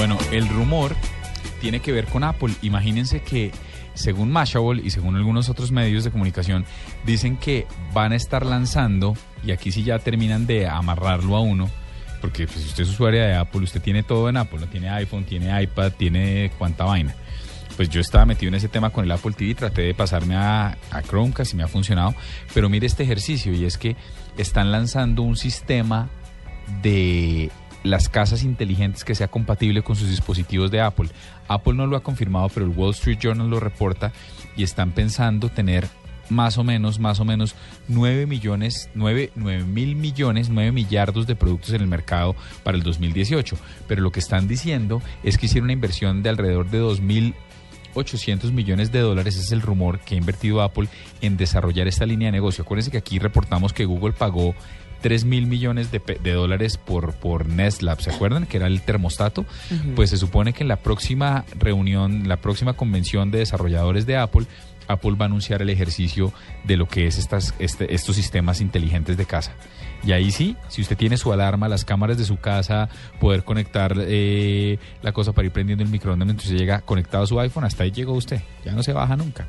Bueno, el rumor tiene que ver con Apple. Imagínense que según Mashable y según algunos otros medios de comunicación, dicen que van a estar lanzando, y aquí sí ya terminan de amarrarlo a uno, porque pues, si usted es usuario de Apple, usted tiene todo en Apple, ¿no? tiene iPhone, tiene iPad, tiene cuánta vaina. Pues yo estaba metido en ese tema con el Apple TV, traté de pasarme a, a Chromecast y me ha funcionado, pero mire este ejercicio y es que están lanzando un sistema de las casas inteligentes que sea compatible con sus dispositivos de Apple. Apple no lo ha confirmado, pero el Wall Street Journal lo reporta y están pensando tener más o menos, más o menos 9 millones, 9, 9 mil millones, 9 millardos de productos en el mercado para el 2018. Pero lo que están diciendo es que hicieron una inversión de alrededor de 2.800 millones de dólares, es el rumor que ha invertido Apple en desarrollar esta línea de negocio. Acuérdense que aquí reportamos que Google pagó 3 mil millones de, de, dólares por, por Nest Lab, ¿se acuerdan? Que era el termostato. Pues se supone que en la próxima reunión, la próxima convención de desarrolladores de Apple, Apple va a anunciar el ejercicio de lo que es estas, este, estos sistemas inteligentes de casa. Y ahí sí, si usted tiene su alarma, las cámaras de su casa, poder conectar eh, la cosa para ir prendiendo el microondas mientras llega conectado a su iPhone, hasta ahí llegó usted. Ya no se baja nunca.